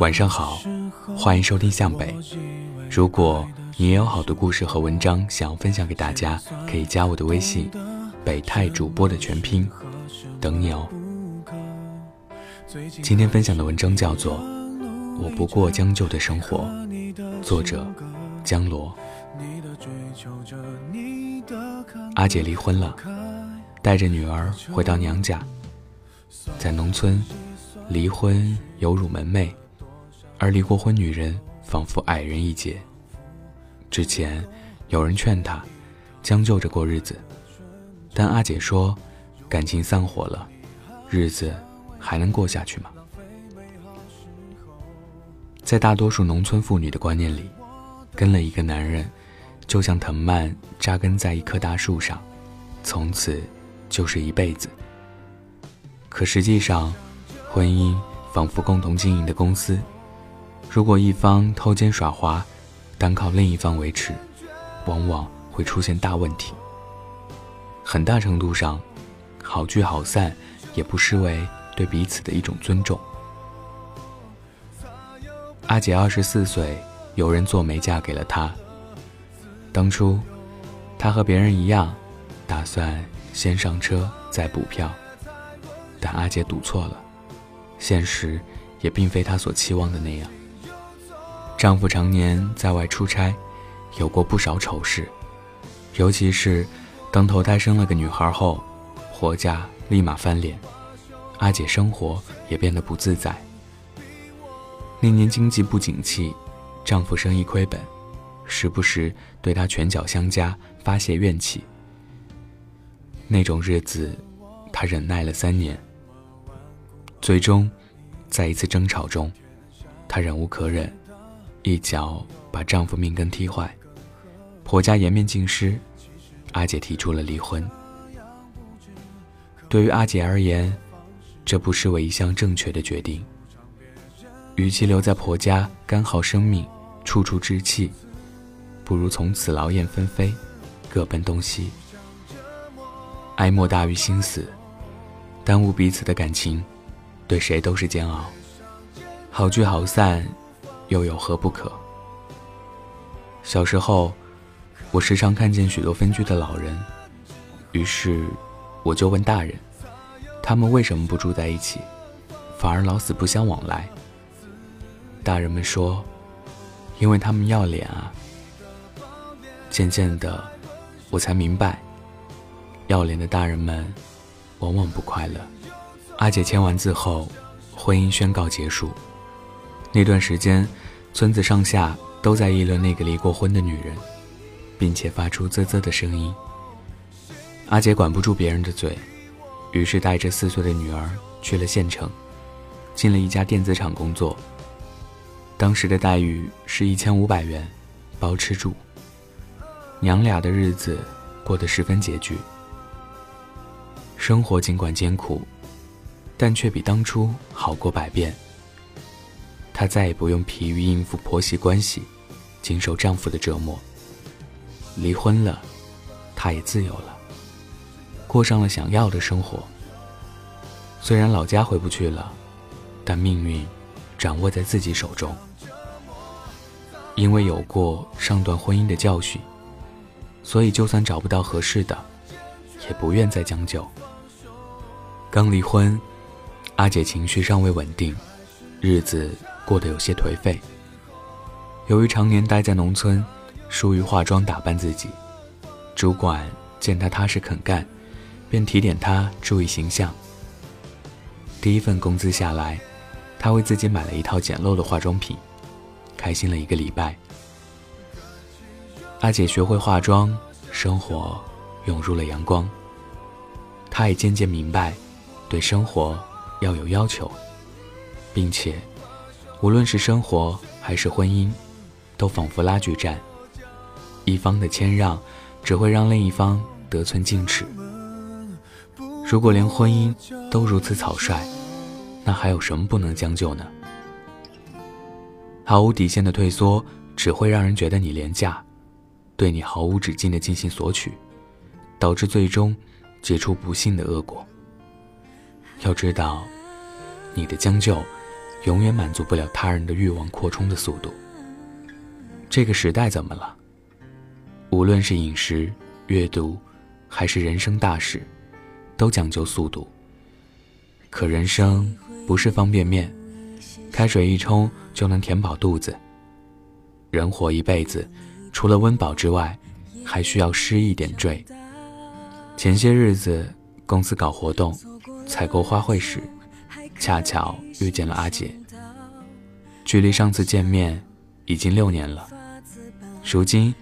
晚上好，欢迎收听向北。如果你也有好的故事和文章想要分享给大家，可以加我的微信“北泰主播”的全拼，等你哦。今天分享的文章叫做《我不过将就的生活》，作者江罗。阿姐离婚了，带着女儿回到娘家。在农村，离婚犹如门楣，而离过婚女人仿佛矮人一截。之前有人劝她将就着过日子，但阿姐说，感情散伙了，日子还能过下去吗？在大多数农村妇女的观念里，跟了一个男人，就像藤蔓扎根在一棵大树上，从此就是一辈子。可实际上，婚姻仿佛共同经营的公司，如果一方偷奸耍滑，单靠另一方维持，往往会出现大问题。很大程度上，好聚好散也不失为对彼此的一种尊重。阿姐二十四岁，有人做媒嫁给了她。当初，她和别人一样，打算先上车再补票。但阿姐赌错了，现实也并非她所期望的那样。丈夫常年在外出差，有过不少丑事，尤其是当头胎生了个女孩后，婆家立马翻脸，阿姐生活也变得不自在。那年经济不景气，丈夫生意亏本，时不时对她拳脚相加，发泄怨气。那种日子，她忍耐了三年。最终，在一次争吵中，她忍无可忍，一脚把丈夫命根踢坏，婆家颜面尽失，阿姐提出了离婚。对于阿姐而言，这不失为一项正确的决定。与其留在婆家干耗生命，处处置气，不如从此劳燕分飞，各奔东西。哀莫大于心死，耽误彼此的感情。对谁都是煎熬，好聚好散，又有何不可？小时候，我时常看见许多分居的老人，于是我就问大人，他们为什么不住在一起，反而老死不相往来？大人们说，因为他们要脸啊。渐渐的，我才明白，要脸的大人们，往往不快乐。阿姐签完字后，婚姻宣告结束。那段时间，村子上下都在议论那个离过婚的女人，并且发出啧啧的声音。阿杰管不住别人的嘴，于是带着四岁的女儿去了县城，进了一家电子厂工作。当时的待遇是一千五百元，包吃住。娘俩的日子过得十分拮据，生活尽管艰苦。但却比当初好过百遍。她再也不用疲于应付婆媳关系，经受丈夫的折磨。离婚了，她也自由了，过上了想要的生活。虽然老家回不去了，但命运掌握在自己手中。因为有过上段婚姻的教训，所以就算找不到合适的，也不愿再将就。刚离婚。阿姐情绪尚未稳定，日子过得有些颓废。由于常年待在农村，疏于化妆打扮自己，主管见她踏实肯干，便提点她注意形象。第一份工资下来，她为自己买了一套简陋的化妆品，开心了一个礼拜。阿姐学会化妆，生活涌入了阳光。她也渐渐明白，对生活。要有要求，并且，无论是生活还是婚姻，都仿佛拉锯战，一方的谦让只会让另一方得寸进尺。如果连婚姻都如此草率，那还有什么不能将就呢？毫无底线的退缩只会让人觉得你廉价，对你毫无止境的进行索取，导致最终结出不幸的恶果。要知道，你的将就，永远满足不了他人的欲望扩充的速度。这个时代怎么了？无论是饮食、阅读，还是人生大事，都讲究速度。可人生不是方便面，开水一冲就能填饱肚子。人活一辈子，除了温饱之外，还需要诗意点缀。前些日子公司搞活动，采购花卉时，恰巧遇见了阿姐。距离上次见面已经六年了，如今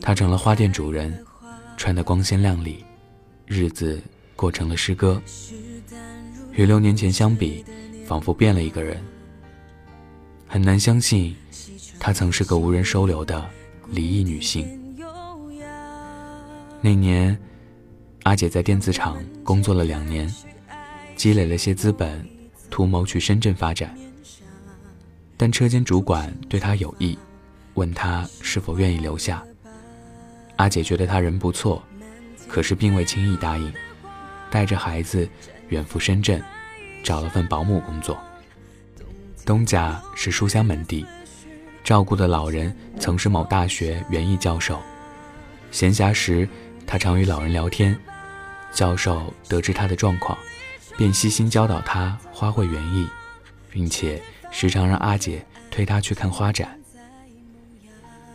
她成了花店主人，穿得光鲜亮丽，日子过成了诗歌。与六年前相比，仿佛变了一个人。很难相信，她曾是个无人收留的离异女性。那年，阿姐在电子厂工作了两年，积累了些资本，图谋去深圳发展。但车间主管对他有意，问他是否愿意留下。阿姐觉得他人不错，可是并未轻易答应，带着孩子。远赴深圳，找了份保姆工作。东家是书香门第，照顾的老人曾是某大学园艺教授。闲暇时，他常与老人聊天。教授得知他的状况，便悉心教导他花卉园艺，并且时常让阿姐推他去看花展。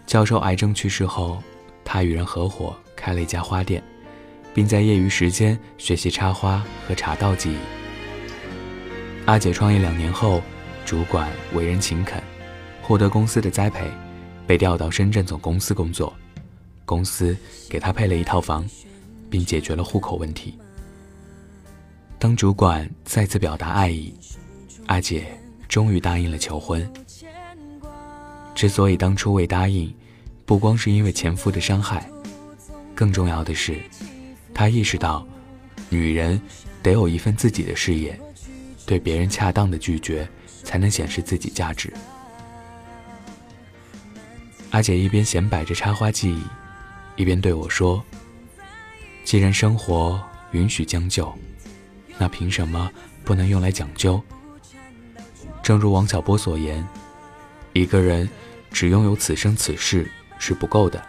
教授癌症去世后，他与人合伙开了一家花店。并在业余时间学习插花和茶道技艺。阿姐创业两年后，主管为人勤恳，获得公司的栽培，被调到深圳总公司工作。公司给他配了一套房，并解决了户口问题。当主管再次表达爱意，阿姐终于答应了求婚。之所以当初未答应，不光是因为前夫的伤害，更重要的是。他意识到，女人得有一份自己的事业，对别人恰当的拒绝，才能显示自己价值。阿姐一边显摆着插花技艺，一边对我说：“既然生活允许将就，那凭什么不能用来讲究？”正如王小波所言：“一个人只拥有此生此世是不够的，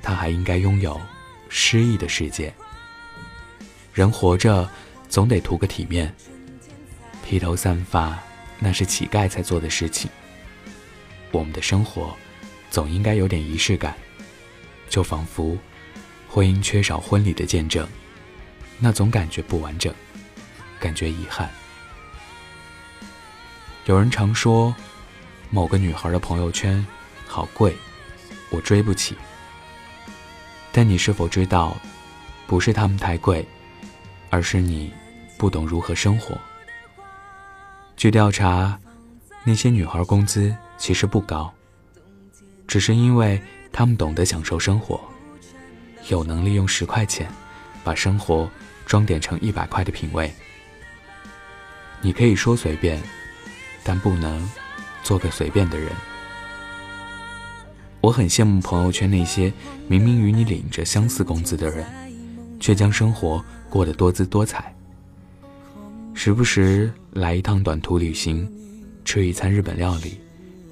他还应该拥有。”诗意的世界，人活着总得图个体面。披头散发那是乞丐才做的事情。我们的生活总应该有点仪式感，就仿佛婚姻缺少婚礼的见证，那总感觉不完整，感觉遗憾。有人常说，某个女孩的朋友圈好贵，我追不起。但你是否知道，不是他们太贵，而是你不懂如何生活。据调查，那些女孩工资其实不高，只是因为她们懂得享受生活，有能力用十块钱把生活装点成一百块的品味。你可以说随便，但不能做个随便的人。我很羡慕朋友圈那些明明与你领着相似工资的人，却将生活过得多姿多彩。时不时来一趟短途旅行，吃一餐日本料理，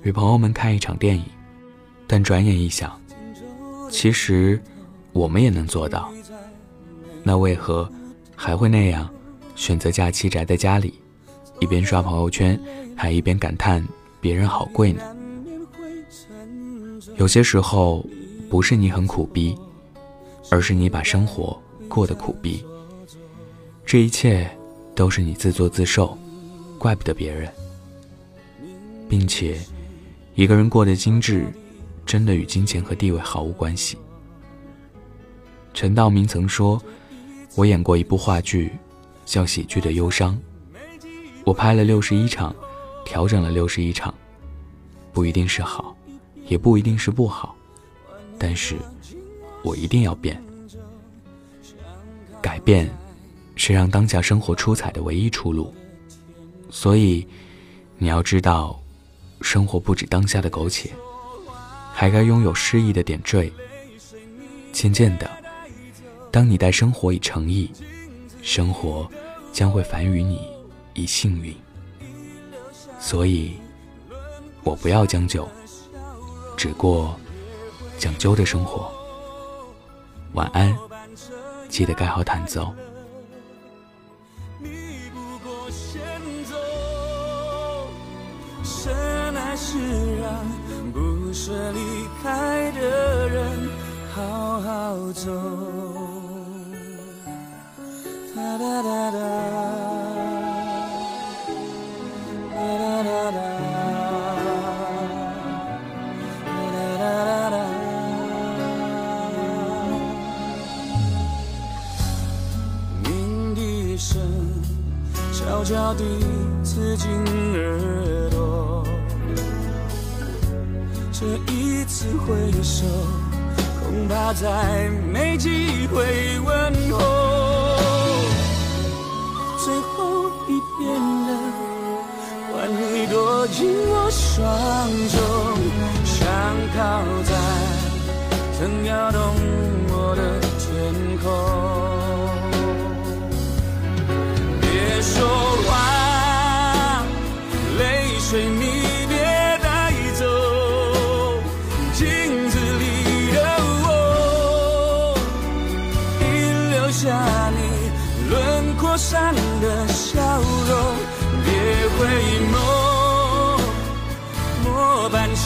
与朋友们看一场电影。但转眼一想，其实我们也能做到。那为何还会那样选择假期宅在家里，一边刷朋友圈，还一边感叹别人好贵呢？有些时候，不是你很苦逼，而是你把生活过得苦逼。这一切都是你自作自受，怪不得别人。并且，一个人过得精致，真的与金钱和地位毫无关系。陈道明曾说：“我演过一部话剧，叫《喜剧的忧伤》，我拍了六十一场，调整了六十一场，不一定是好。”也不一定是不好，但是我一定要变。改变是让当下生活出彩的唯一出路。所以，你要知道，生活不止当下的苟且，还该拥有诗意的点缀。渐渐的，当你待生活以诚意，生活将会返予你以幸运。所以，我不要将就，只过讲究的生活。晚安，记得盖好毯子哦。悄悄地刺进耳朵，这一次挥手，恐怕再没机会问候。变了，换你躲进我双手，想靠在曾摇动我的天空。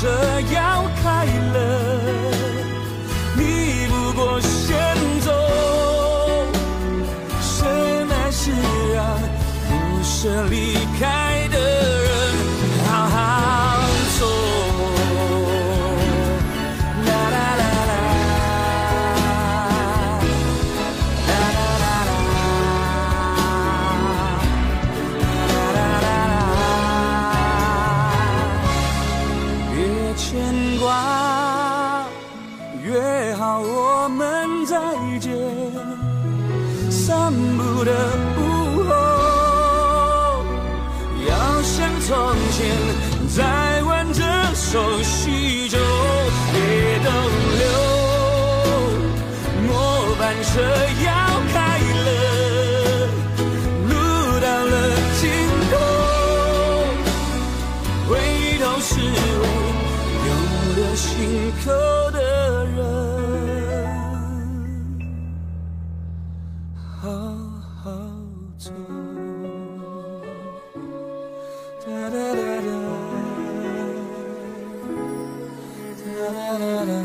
车要开了，你不过先走，深爱是让不舍离。车要开了，路到了尽头，回头是为有了心口的人。好好走。哒哒哒哒，哒哒哒哒。